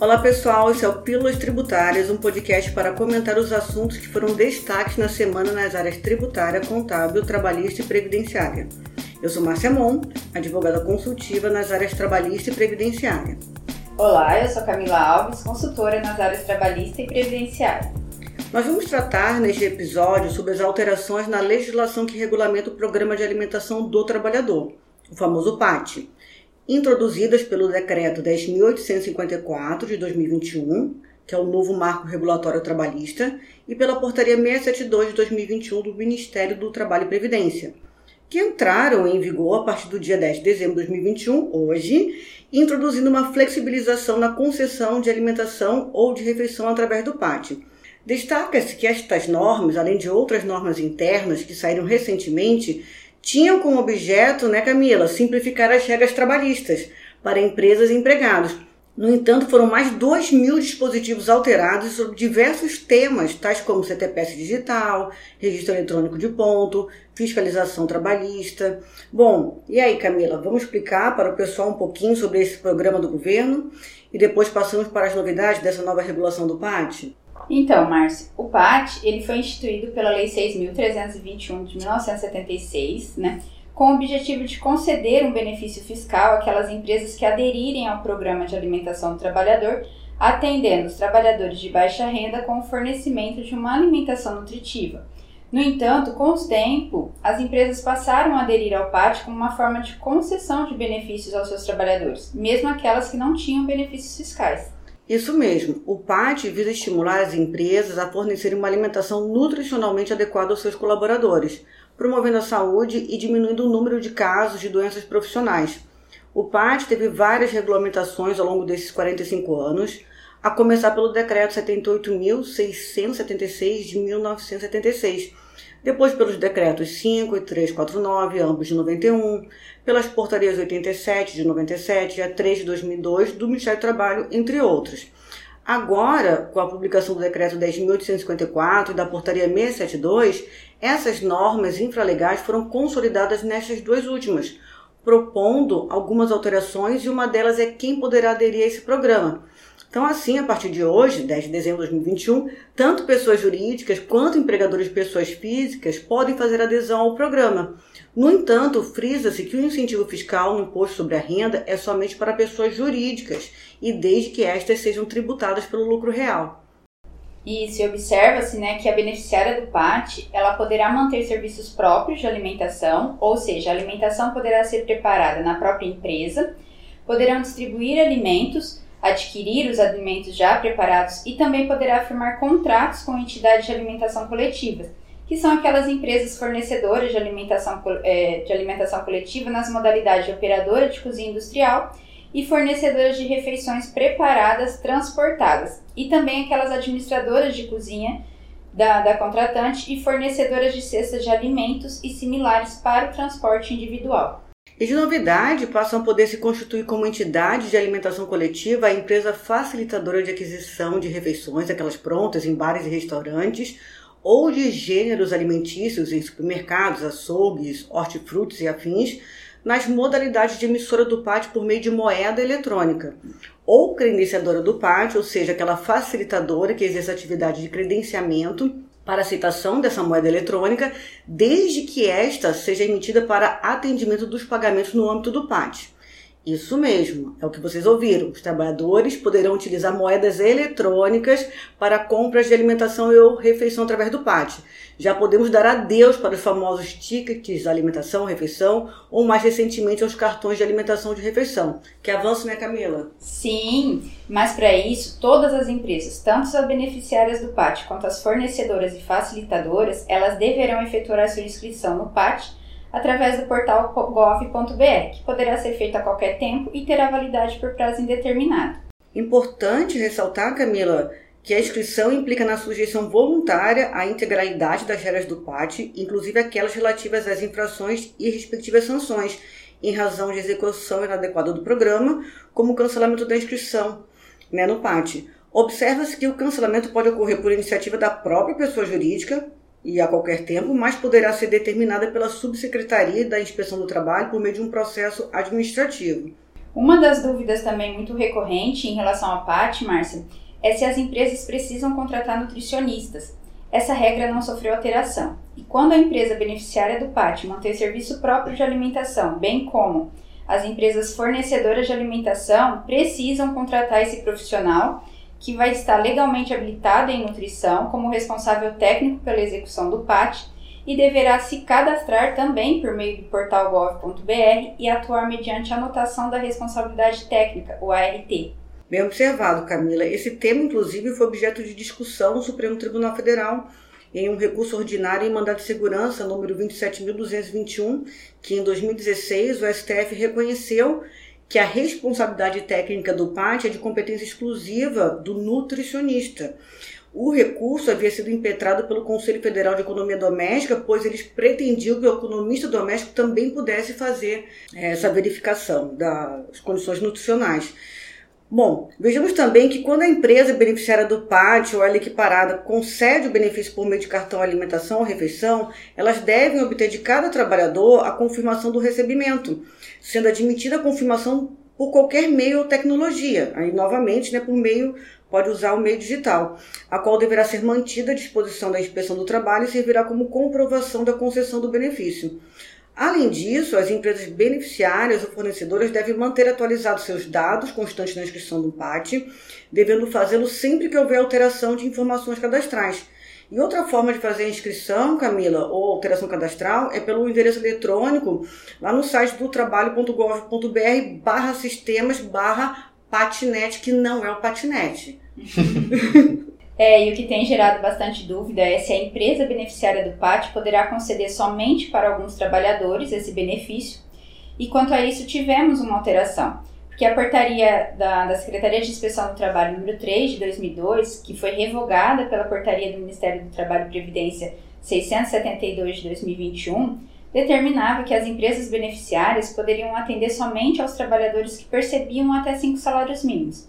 Olá pessoal, esse é o Pílulas Tributárias, um podcast para comentar os assuntos que foram destaques na semana nas áreas tributária, contábil, trabalhista e previdenciária. Eu sou Márcia Mon, advogada consultiva nas áreas trabalhista e previdenciária. Olá, eu sou Camila Alves, consultora nas áreas trabalhista e previdenciária. Nós vamos tratar neste episódio sobre as alterações na legislação que regulamenta o Programa de Alimentação do Trabalhador, o famoso PAT introduzidas pelo Decreto 10.854 de 2021, que é o novo marco regulatório trabalhista, e pela Portaria 672 de 2021 do Ministério do Trabalho e Previdência, que entraram em vigor a partir do dia 10 de dezembro de 2021, hoje, introduzindo uma flexibilização na concessão de alimentação ou de refeição através do PAT. Destaca-se que estas normas, além de outras normas internas que saíram recentemente, tinham como objeto, né, Camila, simplificar as regras trabalhistas para empresas e empregados. No entanto, foram mais de 2 mil dispositivos alterados sobre diversos temas, tais como CTPS digital, registro eletrônico de ponto, fiscalização trabalhista. Bom, e aí, Camila, vamos explicar para o pessoal um pouquinho sobre esse programa do governo e depois passamos para as novidades dessa nova regulação do PAT? Então, Márcio, o PAT ele foi instituído pela Lei 6.321 de 1976, né, com o objetivo de conceder um benefício fiscal àquelas empresas que aderirem ao programa de alimentação do trabalhador, atendendo os trabalhadores de baixa renda com o fornecimento de uma alimentação nutritiva. No entanto, com o tempo, as empresas passaram a aderir ao PAT como uma forma de concessão de benefícios aos seus trabalhadores, mesmo aquelas que não tinham benefícios fiscais. Isso mesmo, o PAT visa estimular as empresas a fornecerem uma alimentação nutricionalmente adequada aos seus colaboradores, promovendo a saúde e diminuindo o número de casos de doenças profissionais. O PAT teve várias regulamentações ao longo desses 45 anos, a começar pelo Decreto 78.676 de 1976 depois pelos decretos 5 e 349, ambos de 91, pelas portarias 87 de 97 e a 3 de 2002 do Ministério do Trabalho, entre outros. Agora, com a publicação do decreto 10.854 e da portaria 672, essas normas infralegais foram consolidadas nestas duas últimas, propondo algumas alterações e uma delas é quem poderá aderir a esse programa. Então, assim, a partir de hoje, 10 de dezembro de 2021, tanto pessoas jurídicas quanto empregadores de pessoas físicas podem fazer adesão ao programa. No entanto, frisa-se que o incentivo fiscal no imposto sobre a renda é somente para pessoas jurídicas e desde que estas sejam tributadas pelo lucro real. E se observa-se né, que a beneficiária do PAT ela poderá manter serviços próprios de alimentação, ou seja, a alimentação poderá ser preparada na própria empresa, poderão distribuir alimentos adquirir os alimentos já preparados e também poderá firmar contratos com entidades de alimentação coletiva, que são aquelas empresas fornecedoras de alimentação, é, de alimentação coletiva nas modalidades de operadora de cozinha industrial e fornecedoras de refeições preparadas transportadas, e também aquelas administradoras de cozinha da, da contratante e fornecedoras de cestas de alimentos e similares para o transporte individual. E de novidade, passam a poder se constituir como entidade de alimentação coletiva a empresa facilitadora de aquisição de refeições, aquelas prontas em bares e restaurantes, ou de gêneros alimentícios em supermercados, açougues, hortifrutis e afins, nas modalidades de emissora do pátio por meio de moeda eletrônica, ou credenciadora do pátio, ou seja, aquela facilitadora que exerce atividade de credenciamento para aceitação dessa moeda eletrônica, desde que esta seja emitida para atendimento dos pagamentos no âmbito do PAT. Isso mesmo, é o que vocês ouviram. Os trabalhadores poderão utilizar moedas eletrônicas para compras de alimentação ou refeição através do PAT. Já podemos dar adeus para os famosos tickets de alimentação, refeição, ou mais recentemente aos cartões de alimentação de refeição. Que avanço, né, Camila? Sim, mas para isso, todas as empresas, tanto as beneficiárias do PAT quanto as fornecedoras e facilitadoras, elas deverão efetuar a sua inscrição no PAT através do portal gov.br, que poderá ser feito a qualquer tempo e terá validade por prazo indeterminado. Importante ressaltar, Camila, que a inscrição implica na sujeição voluntária à integralidade das regras do PAT, inclusive aquelas relativas às infrações e respectivas sanções, em razão de execução inadequada do programa, como o cancelamento da inscrição né, no PAT. Observa-se que o cancelamento pode ocorrer por iniciativa da própria pessoa jurídica, e a qualquer tempo, mas poderá ser determinada pela Subsecretaria da Inspeção do Trabalho por meio de um processo administrativo. Uma das dúvidas também muito recorrente em relação ao PAT, Márcia, é se as empresas precisam contratar nutricionistas. Essa regra não sofreu alteração. E quando a empresa beneficiária do PAT manter serviço próprio de alimentação, bem como as empresas fornecedoras de alimentação, precisam contratar esse profissional que vai estar legalmente habilitado em nutrição como responsável técnico pela execução do PAT e deverá se cadastrar também por meio do portal gov.br e atuar mediante anotação da responsabilidade técnica, o ART. Bem observado, Camila. Esse tema, inclusive, foi objeto de discussão no Supremo Tribunal Federal em um recurso ordinário em mandado de segurança número 27.221, que em 2016 o STF reconheceu que a responsabilidade técnica do PAT é de competência exclusiva do nutricionista. O recurso havia sido impetrado pelo Conselho Federal de Economia Doméstica, pois eles pretendiam que o economista doméstico também pudesse fazer eh, essa verificação das condições nutricionais. Bom, vejamos também que quando a empresa beneficiária do PAT ou ela equiparada concede o benefício por meio de cartão alimentação ou refeição, elas devem obter de cada trabalhador a confirmação do recebimento, sendo admitida a confirmação por qualquer meio ou tecnologia, aí novamente, né, por meio pode usar o meio digital, a qual deverá ser mantida à disposição da inspeção do trabalho e servirá como comprovação da concessão do benefício. Além disso, as empresas beneficiárias ou fornecedoras devem manter atualizados seus dados constantes na inscrição do PAT, devendo fazê-lo sempre que houver alteração de informações cadastrais. E outra forma de fazer a inscrição, Camila, ou alteração cadastral, é pelo endereço eletrônico lá no site do trabalho.gov.br barra sistemas barra patinete, que não é o patinete. É, e o que tem gerado bastante dúvida é se a empresa beneficiária do PAT poderá conceder somente para alguns trabalhadores esse benefício. E quanto a isso, tivemos uma alteração, porque a portaria da, da Secretaria de Inspeção do Trabalho número 3 de 2002, que foi revogada pela portaria do Ministério do Trabalho e Previdência 672 de 2021, determinava que as empresas beneficiárias poderiam atender somente aos trabalhadores que percebiam até cinco salários mínimos.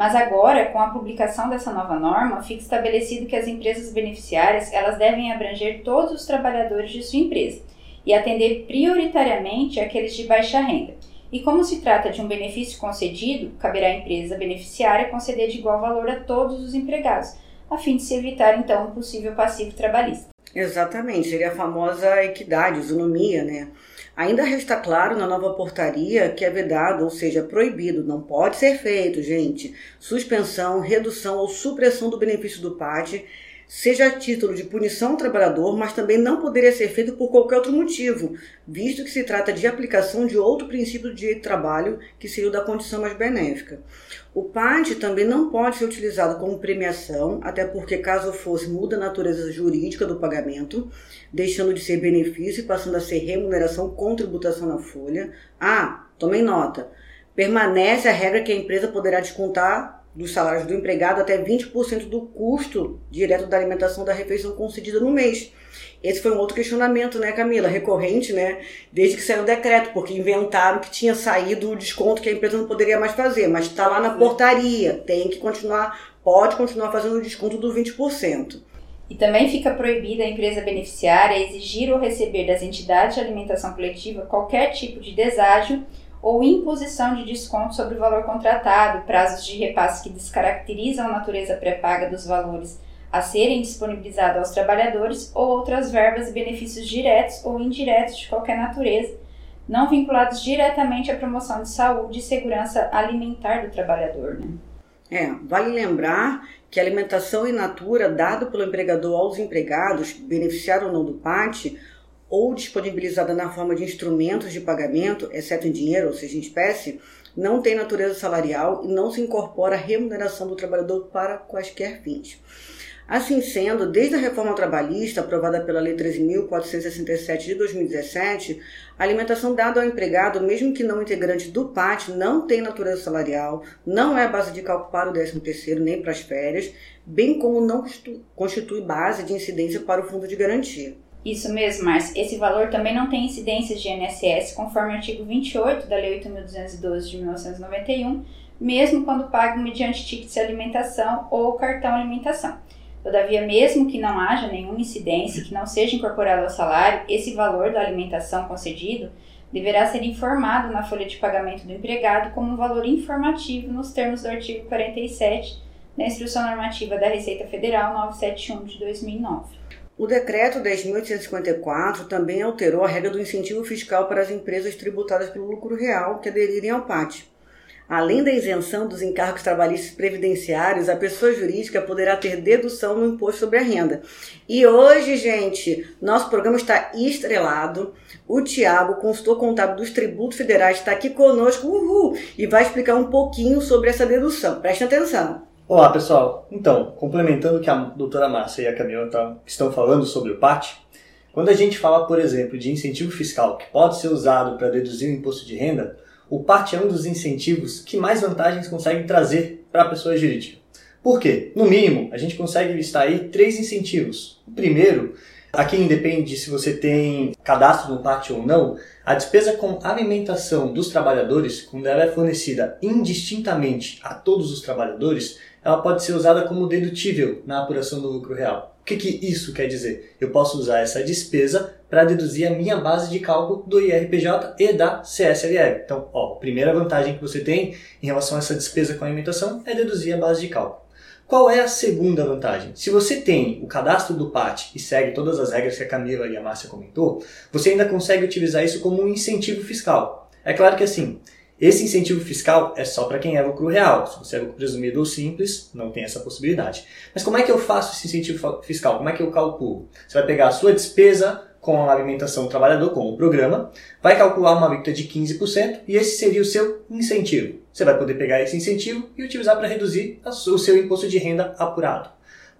Mas agora, com a publicação dessa nova norma, fica estabelecido que as empresas beneficiárias elas devem abranger todos os trabalhadores de sua empresa e atender prioritariamente aqueles de baixa renda. E como se trata de um benefício concedido, caberá à empresa beneficiária conceder de igual valor a todos os empregados, a fim de se evitar então um possível passivo trabalhista. Exatamente, seria a famosa equidade, isonomia, né? Ainda resta claro na nova portaria que é vedado, ou seja, proibido, não pode ser feito, gente, suspensão, redução ou supressão do benefício do PAT, seja a título de punição ao trabalhador, mas também não poderia ser feito por qualquer outro motivo, visto que se trata de aplicação de outro princípio do direito de trabalho, que seria o da condição mais benéfica. O PAT também não pode ser utilizado como premiação, até porque, caso fosse, muda a natureza jurídica do pagamento, deixando de ser benefício e passando a ser remuneração com tributação na folha. Ah, tomem nota. Permanece a regra que a empresa poderá descontar dos salários do empregado até 20% do custo direto da alimentação da refeição concedida no mês. Esse foi um outro questionamento, né, Camila? Recorrente, né? Desde que saiu o decreto, porque inventaram que tinha saído o desconto que a empresa não poderia mais fazer, mas está lá na portaria, tem que continuar, pode continuar fazendo o desconto do 20%. E também fica proibida a empresa beneficiária exigir ou receber das entidades de alimentação coletiva qualquer tipo de deságio ou imposição de desconto sobre o valor contratado, prazos de repasse que descaracterizam a natureza pré-paga dos valores a serem disponibilizados aos trabalhadores ou outras verbas e benefícios diretos ou indiretos de qualquer natureza, não vinculados diretamente à promoção de saúde e segurança alimentar do trabalhador. Né? É, vale lembrar que a alimentação in natura dada pelo empregador aos empregados, beneficiar ou não do PAT, ou disponibilizada na forma de instrumentos de pagamento, exceto em dinheiro, ou seja, em espécie, não tem natureza salarial e não se incorpora a remuneração do trabalhador para quaisquer fins. Assim sendo, desde a reforma trabalhista aprovada pela Lei 13.467 de 2017, a alimentação dada ao empregado, mesmo que não integrante do PAT, não tem natureza salarial, não é base de cálculo para o 13º nem para as férias, bem como não constitui base de incidência para o fundo de garantia. Isso mesmo, Márcia. Esse valor também não tem incidências de INSS, conforme o artigo 28 da Lei 8.212 de 1991, mesmo quando pago mediante ticket de alimentação ou cartão alimentação. Todavia, mesmo que não haja nenhuma incidência que não seja incorporado ao salário, esse valor da alimentação concedido deverá ser informado na folha de pagamento do empregado como um valor informativo nos termos do artigo 47 da Instrução Normativa da Receita Federal 971 de 2009. O decreto 10.854 também alterou a regra do incentivo fiscal para as empresas tributadas pelo lucro real que aderirem ao PAT. Além da isenção dos encargos trabalhistas previdenciários, a pessoa jurídica poderá ter dedução no imposto sobre a renda. E hoje, gente, nosso programa está estrelado. O Tiago, consultor contábil dos tributos federais, está aqui conosco uhul, e vai explicar um pouquinho sobre essa dedução. Preste atenção. Olá, pessoal. Então, complementando o que a doutora Márcia e a Camila tá, estão falando sobre o PAT, quando a gente fala, por exemplo, de incentivo fiscal que pode ser usado para deduzir o imposto de renda, o PAT é um dos incentivos que mais vantagens consegue trazer para a pessoa jurídica. Por quê? No mínimo, a gente consegue listar aí três incentivos. O primeiro, aqui independe se você tem cadastro no PAT ou não, a despesa com alimentação dos trabalhadores, quando ela é fornecida indistintamente a todos os trabalhadores, ela pode ser usada como dedutível na apuração do lucro real. O que, que isso quer dizer? Eu posso usar essa despesa para deduzir a minha base de cálculo do IRPJ e da CSLL. Então, ó, a primeira vantagem que você tem em relação a essa despesa com alimentação é deduzir a base de cálculo. Qual é a segunda vantagem? Se você tem o cadastro do PAT e segue todas as regras que a Camila e a Márcia comentou, você ainda consegue utilizar isso como um incentivo fiscal. É claro que assim, esse incentivo fiscal é só para quem é lucro real. Se você é lucro presumido ou simples, não tem essa possibilidade. Mas como é que eu faço esse incentivo fiscal? Como é que eu calculo? Você vai pegar a sua despesa com a alimentação do trabalhador, com o programa, vai calcular uma alíquota de 15% e esse seria o seu incentivo. Você vai poder pegar esse incentivo e utilizar para reduzir o seu imposto de renda apurado.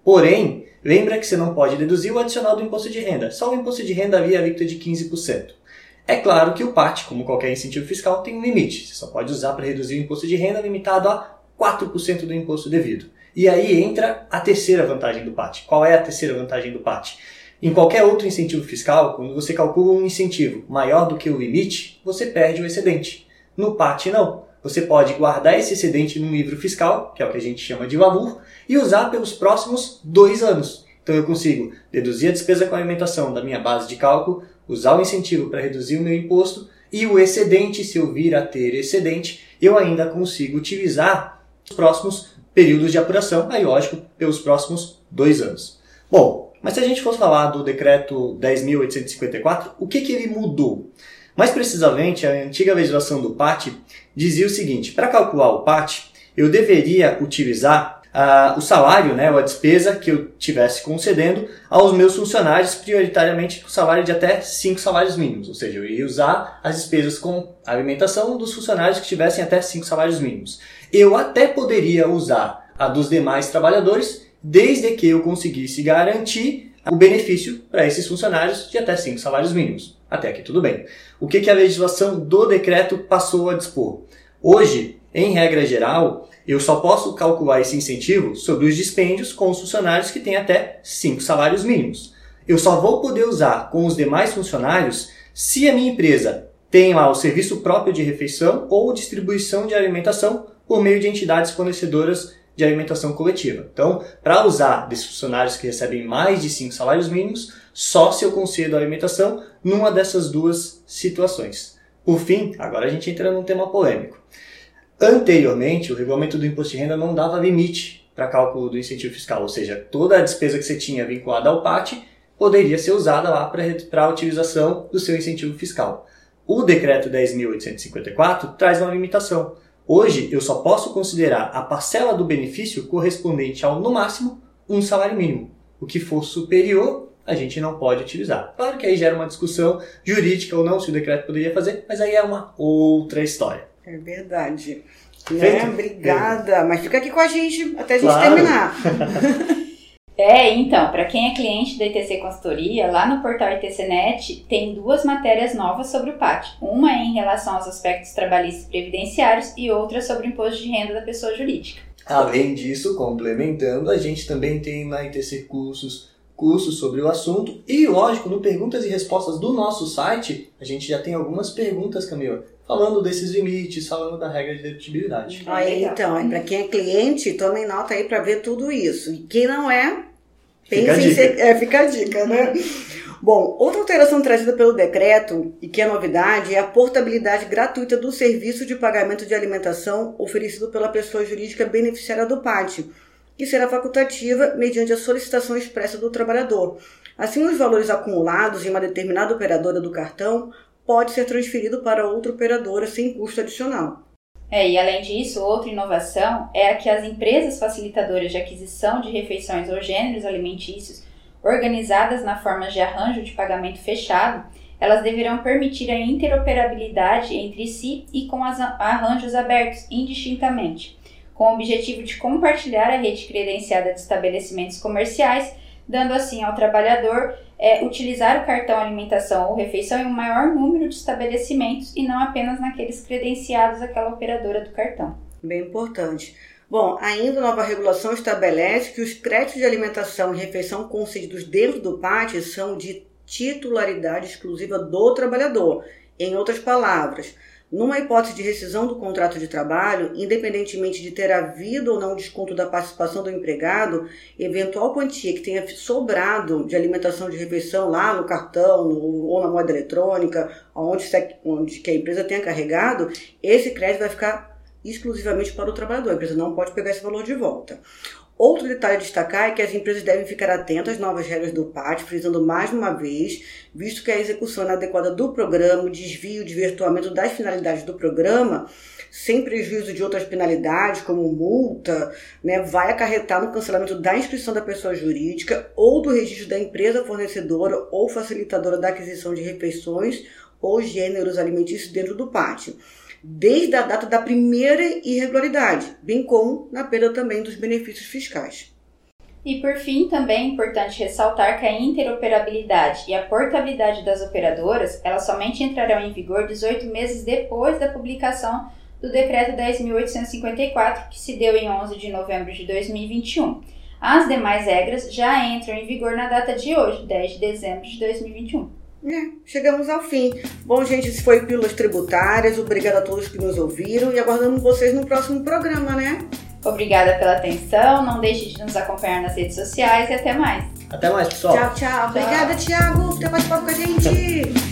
Porém, lembra que você não pode deduzir o adicional do imposto de renda, só o imposto de renda via alíquota de 15%. É claro que o PAT, como qualquer incentivo fiscal, tem um limite. Você só pode usar para reduzir o imposto de renda limitado a 4% do imposto devido. E aí entra a terceira vantagem do PAT. Qual é a terceira vantagem do PAT? Em qualquer outro incentivo fiscal, quando você calcula um incentivo maior do que o limite, você perde o excedente. No PAT, não. Você pode guardar esse excedente num livro fiscal, que é o que a gente chama de valor, e usar pelos próximos dois anos. Então eu consigo deduzir a despesa com alimentação da minha base de cálculo, usar o incentivo para reduzir o meu imposto e o excedente, se eu vir a ter excedente, eu ainda consigo utilizar os próximos períodos de apuração, aí lógico, pelos próximos dois anos. Bom, mas se a gente fosse falar do decreto 10.854, o que, que ele mudou? Mais precisamente, a antiga legislação do PAT dizia o seguinte: para calcular o PAT, eu deveria utilizar uh, o salário, né, ou a despesa que eu tivesse concedendo aos meus funcionários, prioritariamente o salário de até 5 salários mínimos. Ou seja, eu ia usar as despesas com alimentação dos funcionários que tivessem até 5 salários mínimos. Eu até poderia usar a dos demais trabalhadores, desde que eu conseguisse garantir o benefício para esses funcionários de até 5 salários mínimos. Até aqui tudo bem. O que, que a legislação do decreto passou a dispor? Hoje, em regra geral, eu só posso calcular esse incentivo sobre os dispêndios com os funcionários que têm até 5 salários mínimos. Eu só vou poder usar com os demais funcionários se a minha empresa tem lá o serviço próprio de refeição ou distribuição de alimentação por meio de entidades fornecedoras de alimentação coletiva. Então, para usar desses funcionários que recebem mais de 5 salários mínimos, só se eu concedo alimentação numa dessas duas situações. Por fim, agora a gente entra num tema polêmico. Anteriormente, o regulamento do imposto de renda não dava limite para cálculo do incentivo fiscal, ou seja, toda a despesa que você tinha vinculada ao PAT poderia ser usada lá para a utilização do seu incentivo fiscal. O decreto 10.854 traz uma limitação. Hoje, eu só posso considerar a parcela do benefício correspondente ao, no máximo, um salário mínimo. O que for superior, a gente não pode utilizar. Claro que aí gera uma discussão jurídica ou não, se o decreto poderia fazer, mas aí é uma outra história. É verdade. Né? Obrigada. Mas fica aqui com a gente até a gente claro. terminar. É, então, para quem é cliente da ITC Consultoria, lá no portal ITCnet tem duas matérias novas sobre o PAT. Uma é em relação aos aspectos trabalhistas e previdenciários e outra sobre o imposto de renda da pessoa jurídica. Além disso, complementando, a gente também tem na ITC Cursos cursos sobre o assunto e, lógico, no Perguntas e Respostas do nosso site, a gente já tem algumas perguntas, Camila, falando desses limites, falando da regra de dedutibilidade. Aí, então, para quem é cliente, tomem nota aí para ver tudo isso. E quem não é, pense fica em ser. É, fica a dica, né? Bom, outra alteração trazida pelo decreto, e que é novidade, é a portabilidade gratuita do serviço de pagamento de alimentação oferecido pela pessoa jurídica beneficiária do PAT, que será facultativa mediante a solicitação expressa do trabalhador. Assim, os valores acumulados em uma determinada operadora do cartão pode ser transferido para outra operadora sem custo adicional. É, e além disso, outra inovação é a que as empresas facilitadoras de aquisição de refeições ou gêneros alimentícios organizadas na forma de arranjo de pagamento fechado, elas deverão permitir a interoperabilidade entre si e com os arranjos abertos indistintamente, com o objetivo de compartilhar a rede credenciada de estabelecimentos comerciais, dando assim ao trabalhador é, utilizar o cartão alimentação ou refeição em um maior número de estabelecimentos e não apenas naqueles credenciados àquela operadora do cartão. Bem importante. Bom, ainda a nova regulação estabelece que os créditos de alimentação e refeição concedidos dentro do PAT são de titularidade exclusiva do trabalhador. Em outras palavras, numa hipótese de rescisão do contrato de trabalho, independentemente de ter havido ou não desconto da participação do empregado, eventual quantia que tenha sobrado de alimentação de refeição lá no cartão ou na moeda eletrônica, onde, onde que a empresa tenha carregado, esse crédito vai ficar exclusivamente para o trabalhador. A empresa não pode pegar esse valor de volta. Outro detalhe a destacar é que as empresas devem ficar atentas às novas regras do PAT, frisando mais uma vez, visto que a execução inadequada do programa, o desvio, o desvirtuamento das finalidades do programa, sem prejuízo de outras penalidades, como multa, né, vai acarretar no cancelamento da inscrição da pessoa jurídica ou do registro da empresa fornecedora ou facilitadora da aquisição de refeições ou gêneros alimentícios dentro do pátio desde a data da primeira irregularidade, bem como na perda também dos benefícios fiscais. E por fim, também é importante ressaltar que a interoperabilidade e a portabilidade das operadoras, elas somente entrarão em vigor 18 meses depois da publicação do Decreto 10.854, que se deu em 11 de novembro de 2021. As demais regras já entram em vigor na data de hoje, 10 de dezembro de 2021. É, chegamos ao fim. Bom, gente, esse foi Pílulas Tributárias. Obrigada a todos que nos ouviram e aguardamos vocês no próximo programa, né? Obrigada pela atenção. Não deixe de nos acompanhar nas redes sociais e até mais. Até mais, pessoal. Tchau, tchau. tchau. Obrigada, Thiago, por ter participado com a gente.